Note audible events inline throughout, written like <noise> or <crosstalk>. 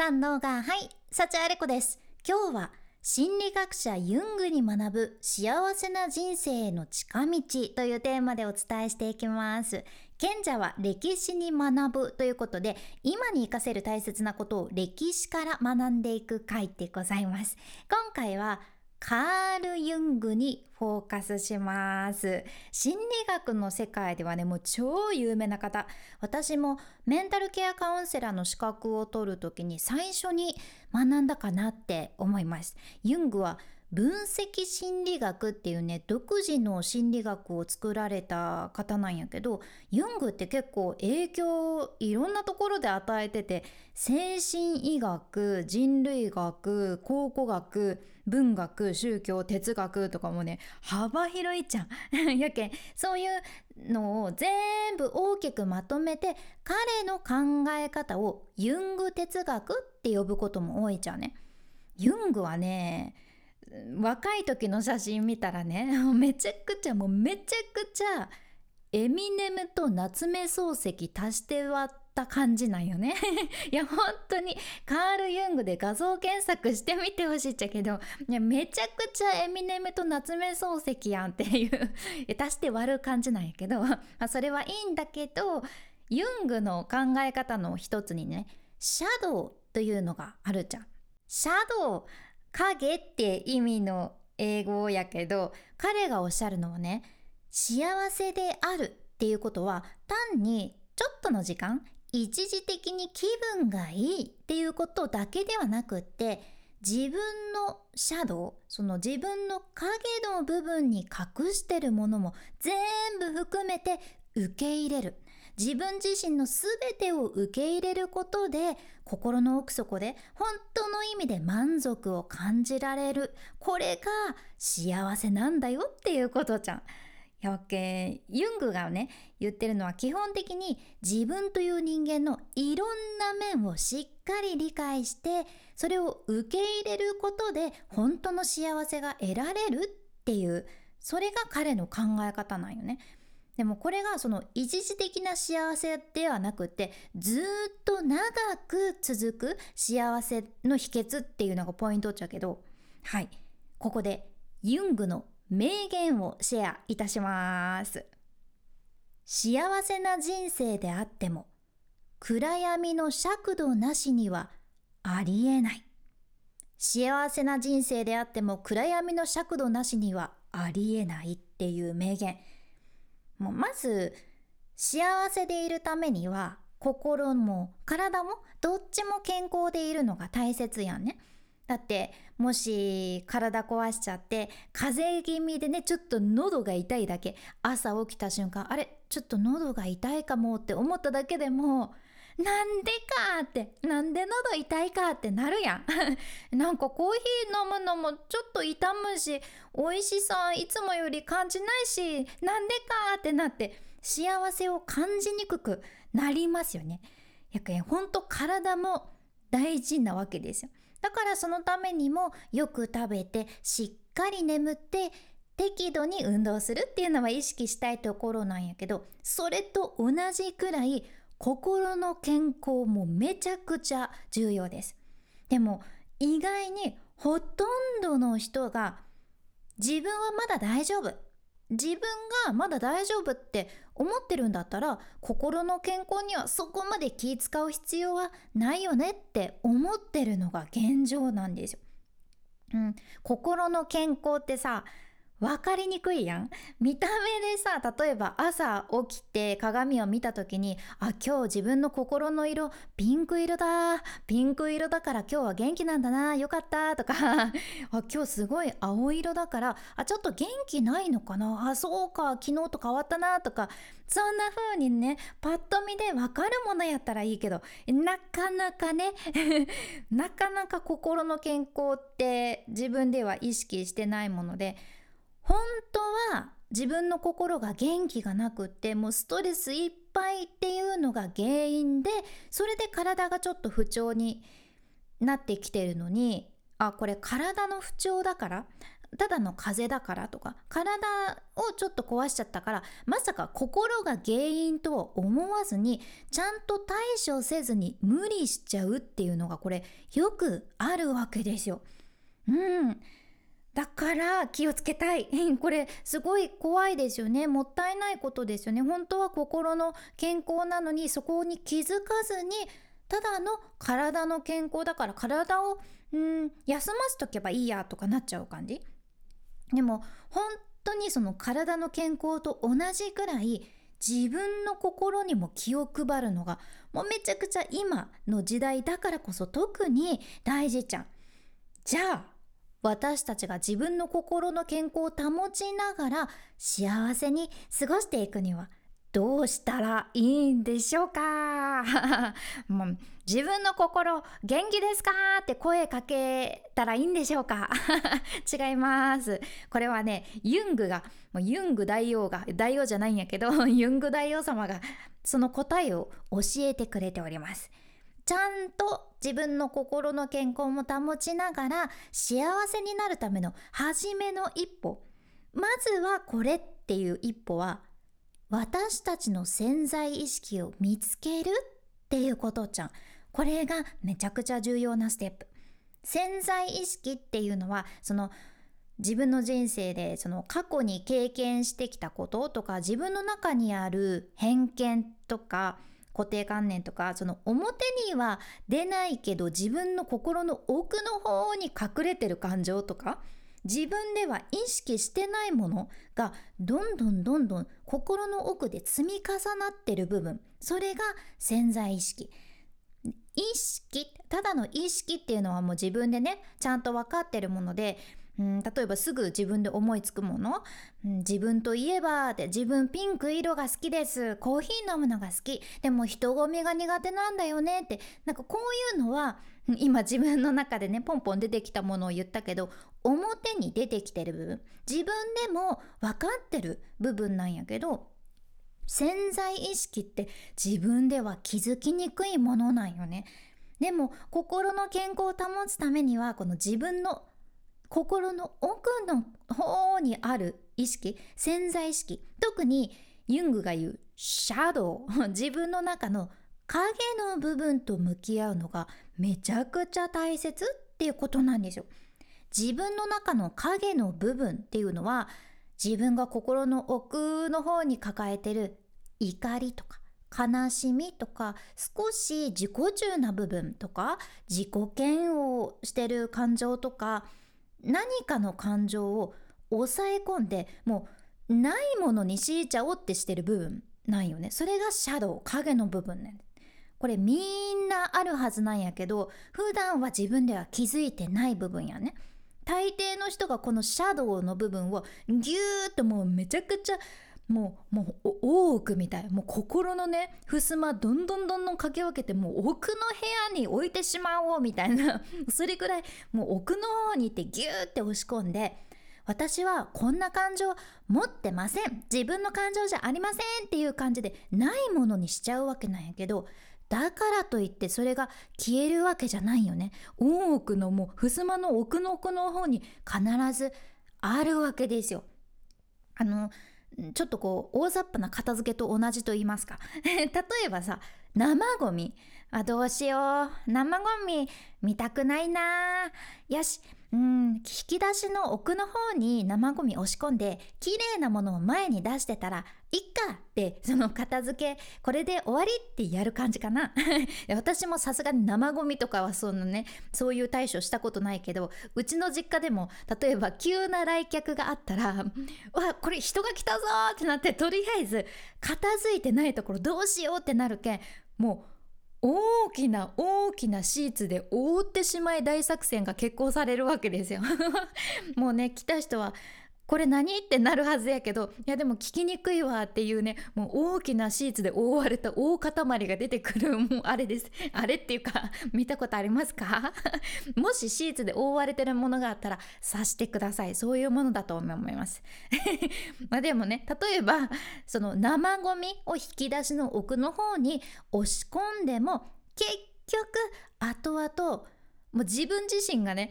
さんのがはい幸あれ子です。今日は心理学者ユングに学ぶ幸せな人生への近道というテーマでお伝えしていきます。賢者は歴史に学ぶということで今に活かせる大切なことを歴史から学んでいく回でございます。今回はカール・ユングにフォーカスします。心理学の世界ではねもう超有名な方。私もメンタルケアカウンセラーの資格を取るときに最初に学んだかなって思います。ユングは分析心理学っていうね独自の心理学を作られた方なんやけどユングって結構影響をいろんなところで与えてて精神医学人類学考古学文学宗教哲学とかもね幅広いじゃん <laughs> やけんそういうのを全部大きくまとめて彼の考え方をユング哲学って呼ぶことも多いじゃんね。ユングはね若い時の写真見たらね <laughs> めちゃくちゃもうめちゃくちゃエミネムと夏目漱石足して割った感じなんよね <laughs> いや本当にカール・ユングで画像検索してみてほしいっちゃけどいやめちゃくちゃエミネムと夏目漱石やんっていう <laughs> 足して割る感じなんやけど、まあ、それはいいんだけどユングの考え方の一つにねシャドウというのがあるじゃん。シャドウ影って意味の英語やけど彼がおっしゃるのはね幸せであるっていうことは単にちょっとの時間一時的に気分がいいっていうことだけではなくって自分のシャドウその自分の影の部分に隠してるものも全部含めて受け入れる。自分自身の全てを受け入れることで心の奥底で本当の意味で満足を感じられるこれが幸せなんだよっていうことじゃん。やわけユングがね言ってるのは基本的に自分という人間のいろんな面をしっかり理解してそれを受け入れることで本当の幸せが得られるっていうそれが彼の考え方なんよね。でもこれがその一時的な幸せではなくてずっと長く続く幸せの秘訣っていうのがポイントっちゃうけどはいここでユングの名言をシェアいたします。幸せな人生であっても暗闇の尺度なしにはありえない。幸せな人生であっても暗闇の尺度なしにはありえないっていう名言。もうまず幸せでいるためには心も体もどっちも健康でいるのが大切やんね。だってもし体壊しちゃって風邪気味でねちょっと喉が痛いだけ朝起きた瞬間あれちょっと喉が痛いかもって思っただけでもなんでかってなんで喉痛いかってなるやん。<laughs> なんかコーヒー飲むのもちょっと痛むし美味しさいつもより感じないしなんでかってなって幸せを感じにくくなりますよね。やけんほんと体も大事なわけですよ。だからそのためにもよく食べてしっかり眠って適度に運動するっていうのは意識したいところなんやけどそれと同じくらい心の健康もめちゃくちゃ重要です。でも意外にほとんどの人が自分はまだ大丈夫自分がまだ大丈夫って思ってるんだったら心の健康にはそこまで気使う必要はないよねって思ってるのが現状なんですよ。うん、心の健康ってさ分かりにくいやん。<laughs> 見た目でさ例えば朝起きて鏡を見た時にあ今日自分の心の色ピンク色だピンク色だから今日は元気なんだなよかったとか。<laughs> あ今日すごい青色だからあちょっと元気ないのかな？あそうか昨日と変わったなとか。そんな風にねパッと見で分かるものやったらいいけどなかなかね <laughs> なかなか心の健康って自分では意識してないもので本当は自分の心が元気がなくってもうストレスいっぱいっていうのが原因でそれで体がちょっと不調になってきてるのにあこれ体の不調だからただの風邪だからとか体をちょっと壊しちゃったからまさか心が原因とは思わずにちゃんと対処せずに無理しちゃうっていうのがこれよくあるわけですよ。うんだから気をつけたい。<laughs> これすごい怖いですよね。もったいないことですよね。本当は心の健康なのにそこに気づかずにただの体の健康だから体をうん休ませとけばいいやとかなっちゃう感じでも本当にその体の健康と同じくらい自分の心にも気を配るのがもうめちゃくちゃ今の時代だからこそ特に大事ちゃん。じゃあ私たちが自分の心の健康を保ちながら幸せに過ごしていくにはどうしたらいいんでしょうか？<laughs> もう自分の心元気ですか？って声かけたらいいんでしょうか？<laughs> 違います。これはねユングがもうユング大王が大王じゃないんやけど <laughs> ユング大王様がその答えを教えてくれております。ちゃんと自分の心の健康も保ちながら幸せになるための初めの一歩まずはこれっていう一歩は私たちの潜在意識を見つけるっていうことじゃん。これがめちゃくちゃ重要なステップ。潜在意識っていうのはその自分の人生でその過去に経験してきたこととか自分の中にある偏見とか固定観念とかその表には出ないけど自分の心の奥の方に隠れてる感情とか自分では意識してないものがどんどんどんどん心の奥で積み重なってる部分それが潜在意識。意識ただの意識っていうのはもう自分でねちゃんと分かってるものでうん、例えばすぐ自分で思いつくもの、うん、自分といえばで自分ピンク色が好きですコーヒー飲むのが好きでも人混みが苦手なんだよねってなんかこういうのは今自分の中でねポンポン出てきたものを言ったけど表に出てきてる部分自分でも分かってる部分なんやけど潜在意識って自分では気づきにくいものなんよね。でも心の健康を保つためにはこの自分の心の奥の方にある意識潜在意識特にユングが言うシャドウ <laughs> 自分の中の影の部分と向き合うのがめちゃくちゃ大切っていうことなんですよ。自分の中の影の部分っていうのは自分が心の奥の方に抱えてる怒りとか悲しみとか少し自己中な部分とか自己嫌悪してる感情とか何かの感情を抑え込んでもうないものに強いちゃおうってしてる部分ないよね。それがシャドウ影の部分ねこれみんなあるはずなんやけど普段は自分では気づいてない部分やね。大抵の人がこのシャドウの部分をギューッともうめちゃくちゃもうもう大奥みたい。もう心のね襖どんどんどんどんかけ分けてもう奥の部屋に置いてしまおうみたいな。<laughs> それくらいもう奥の方に行ってギューって押し込んで私はこんな感情持ってません。自分の感情じゃありませんっていう感じでないものにしちゃうわけなんやけどだからといってそれが消えるわけじゃないよね。大奥のもう襖の奥の奥の方に必ずあるわけですよ。あのちょっとこう大雑把な片付けと同じと言いますか。<laughs> 例えばさ生ゴミ。あどうしよう。生ゴミ見たくないな。よしうん引き出しの奥の方に生ゴミ押し込んで綺麗なものを前に出してたらいっかってその片付けこれで終わりってやる感じかな。<laughs> 私もさすがに生ゴミとかはそのねそういう対処したことないけどうちの実家でも例えば急な来客があったらわこれ人が来たぞってなってとりあえず片付いてないところどうしようってなるけんもう大きな大きなシーツで覆ってしまい大作戦が決行されるわけですよ。<laughs> もうね来た人はこれ何？ってなるはずやけどいやでも聞きにくいわっていうねもう大きなシーツで覆われた大塊が出てくるもうあれです。<laughs> あれっていうか見たことありますか？<laughs> もしシーツで覆われてるものがあったら察してください。そういうものだと思います。<laughs> までもね例えばその生ゴミを引き出しの奥の方に押し込んでも結局後々もう自分自身がね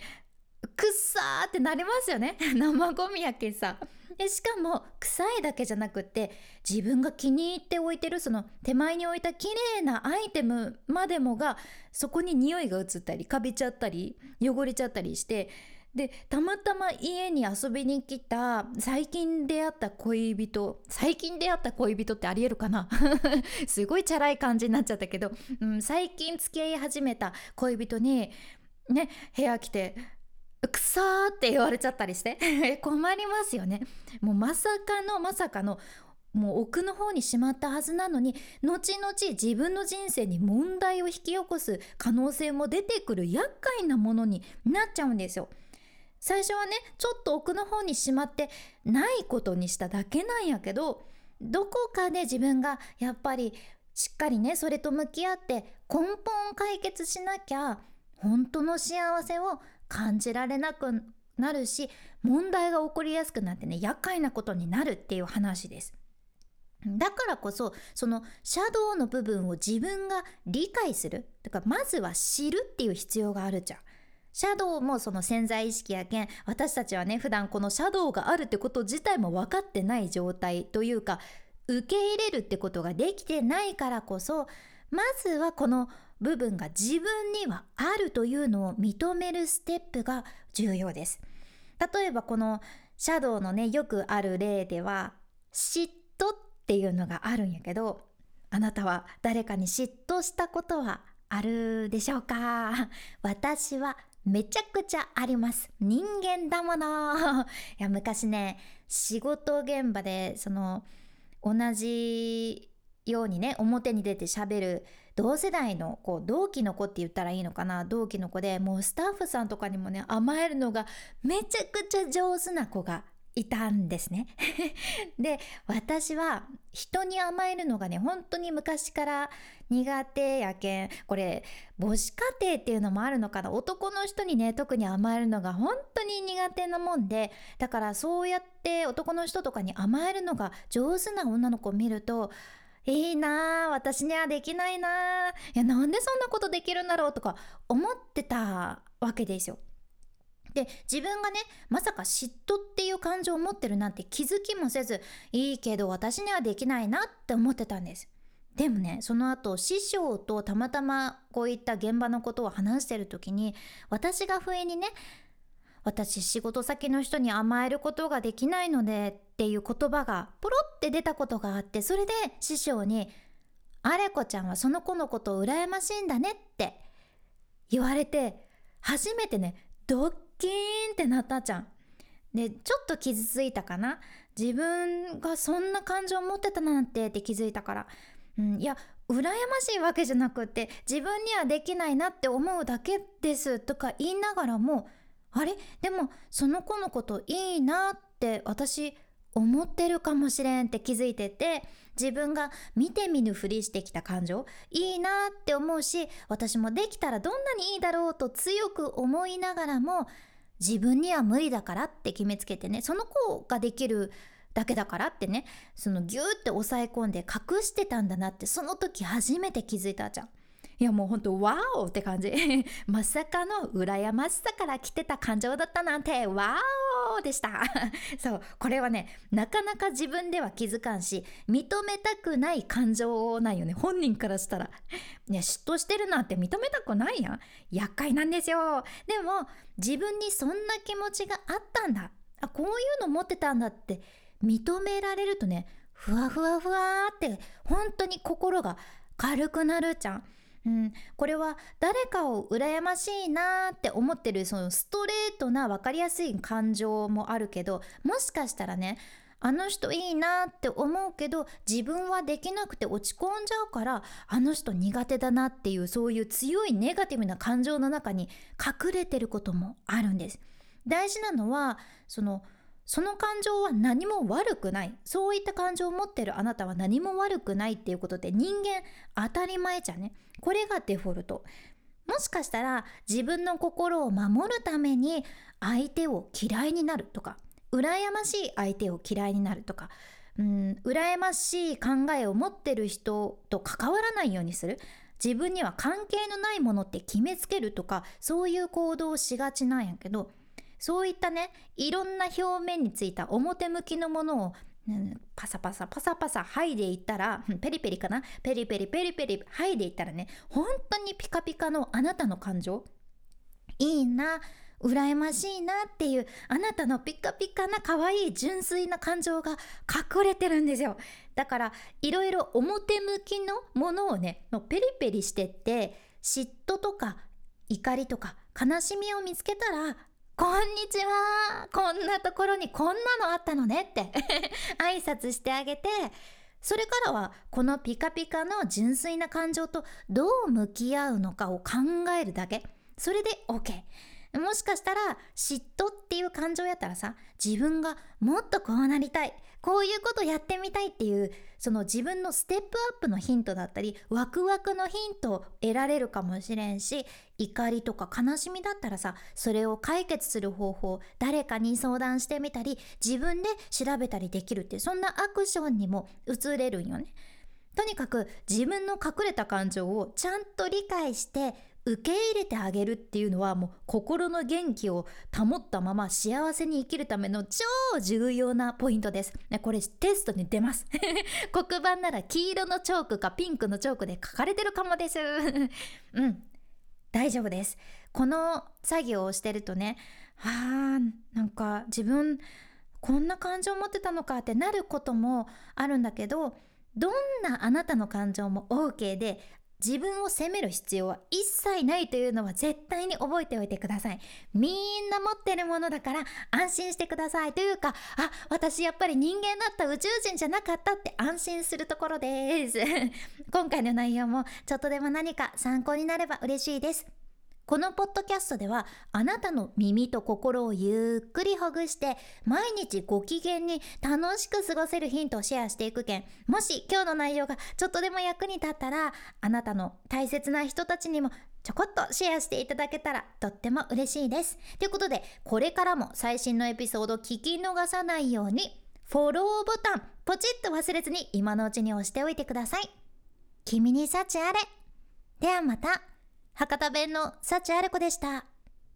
くっさーってなりますよね。<laughs> 生ゴミやけさ。でしかも臭いだけじゃなくって自分が気に入って置いてるその手前に置いた綺麗なアイテムまでもがそこに匂いが移ったりかびちゃったり汚れちゃったりしてでたまたま家に遊びに来た最近出会った恋人最近出会った恋人ってありえるかな？<laughs> すごいチャラい感じになっちゃったけど、うん、最近付き合い始めた恋人にね部屋来てくさーって言われちゃったりして <laughs> 困りますよねもうまさかのまさかのもう奥の方にしまったはずなのに後々自分の人生に問題を引き起こす可能性も出てくる厄介なものになっちゃうんですよ。最初はねちょっと奥の方にしまってないことにしただけなんやけどどこかで自分がやっぱりしっかりねそれと向き合って根本を解決しなきゃ本当の幸せを感じられなくなるし問題が起こりやすくなってね厄介なことになるっていう話です。だからこそそのシャドウの部分を自分が理解するだからまずは知るっていう必要があるじゃん。シャドウもその潜在意識やけん私たちはね普段このシャドウがあるってこと自体も分かってない状態というか受け入れるってことができてないからこそまずはこの部分が自分にはあるというのを認めるステップが重要です。例えばこのシャドウのねよくある例では嫉妬っていうのがあるんやけどあなたは誰かに嫉妬したことはあるでしょうか？<laughs> 私はめちゃくちゃあります。人間だもの。<laughs> いや昔ね仕事現場でその同じようにね表に出てしゃべる同世代のこう同期の子って言ったらいいのかな同期の子でもうスタッフさんとかにもね甘えるのがめちゃくちゃ上手な子がいたんですね。<laughs> で私は人に甘えるのがね本当に昔から苦手やけんこれ母子家庭っていうのもあるのかな男の人にね特に甘えるのが本当に苦手なもんでだからそうやって男の人とかに甘えるのが上手な女の子を見るといいなあ私にはできないなあいやなんでそんなことできるんだろうとか思ってたわけですよ。で自分がねまさか嫉妬っていう感情を持ってるなんて気づきもせずいいけど私にはできないなって思ってたんです。でもねその後師匠とたまたまこういった現場のことを話してる時に私が不意にね私仕事先の人に甘えることができないのでっていう言葉がポロって出たことがあってそれで師匠に「あれこちゃんはその子のことを羨ましいんだね」って言われて初めてねドッキーンってなったじゃん。でちょっと傷ついたかな？自分がそんな感情を持ってたなんてって気づいたから、うん、いや羨ましいわけじゃなくって自分にはできないなって思うだけですとか言いながらもあれ？でもその子のこといいなって私思ってるかもしれんって気づいてて自分が見て見ぬふりしてきた感情いいなって思うし私もできたらどんなにいいだろうと強く思いながらも自分には無理だからって決めつけてねその子ができるだけだからってねそのギューって抑え込んで隠してたんだなってその時初めて気づいたじゃん。いやもうほんとワオって感じ。<laughs> まさかの羨ましさから来てた感情だったなんてワオでした。<laughs> そうこれはねなかなか自分では気づかんし認めたくない感情なんよね。本人からしたら。いや嫉妬してるなんて認めたくないやん。厄介なんですよ。でも自分にそんな気持ちがあったんだ。あこういうの持ってたんだって認められるとねふわふわふわって本当に心が軽くなるじゃん。うん、これは誰かを羨ましいなって思ってるそのストレートな分かりやすい感情もあるけどもしかしたらねあの人いいなって思うけど自分はできなくて落ち込んじゃうからあの人苦手だなっていうそういう強いネガティブな感情の中に隠れてることもあるんです。大事なのはそのその感情は何も悪くない。そういった感情を持ってるあなたは何も悪くないっていうことで人間当たり前じゃね。これがデフォルト。もしかしたら自分の心を守るために相手を嫌いになるとか羨ましい相手を嫌いになるとかうん羨ましい考えを持ってる人と関わらないようにする。自分には関係のないものって決めつけるとかそういう行動をしがちなんやけどそういったねいろんな表面についた表向きのものをパサパサパサパサ剥いでいったらペリペリかな？ペリペリペリペリ剥いでいったらね本当にピカピカのあなたの感情？いいな羨ましいなっていうあなたのピカピカな可愛い純粋な感情が隠れてるんですよ。だからいろいろ表向きのものをねペリペリしてって嫉妬とか怒りとか悲しみを見つけたらこんにちは。こんなところにこんなのあったのね。って。<laughs> 挨拶してあげて。それからはこのピカピカの純粋な感情とどう向き合うのかを考えるだけ。それで OK もしかしたら嫉妬っていう感情やったらさ自分がもっとこうなりたいこういうことやってみたいっていうその自分のステップアップのヒントだったりワクワクのヒントを得られるかもしれんし怒りとか悲しみだったらさそれを解決する方法誰かに相談してみたり自分で調べたりできるってそんなアクションにも移れるんよね。とにかく自分の隠れた感情をちゃんと理解して受け入れてあげるっていうのはもう心の元気を保ったまま幸せに生きるための超重要なポイントです。これテストに出ます。<laughs> 黒板なら黄色のチョークかピンクのチョークで書かれてるかもです。<laughs> うん。大丈夫です。この作業をしてるとね、はあ、なんか自分こんな感情を持ってたのかってなることもあるんだけど、どんなあなたの感情も OK で自分を責める必要は一切ないというのは絶対に覚えておいてください。みんな持ってるものだから安心してください。というか、あ、私やっぱり人間だった宇宙人じゃなかったって安心するところです。<laughs> 今回の内容もちょっとでも何か参考になれば嬉しいです。このポッドキャストではあなたの耳と心をゆっくりほぐして毎日ご機嫌に楽しく過ごせるヒントをシェアしていく件もし今日の内容がちょっとでも役に立ったらあなたの大切な人たちにもちょこっとシェアしていただけたらとっても嬉しいです。ということでこれからも最新のエピソード聞き逃さないようにフォローボタンポチッと忘れずに今のうちに押しておいてください。君に幸あれ。ではまた。博多弁の幸あれ子でした。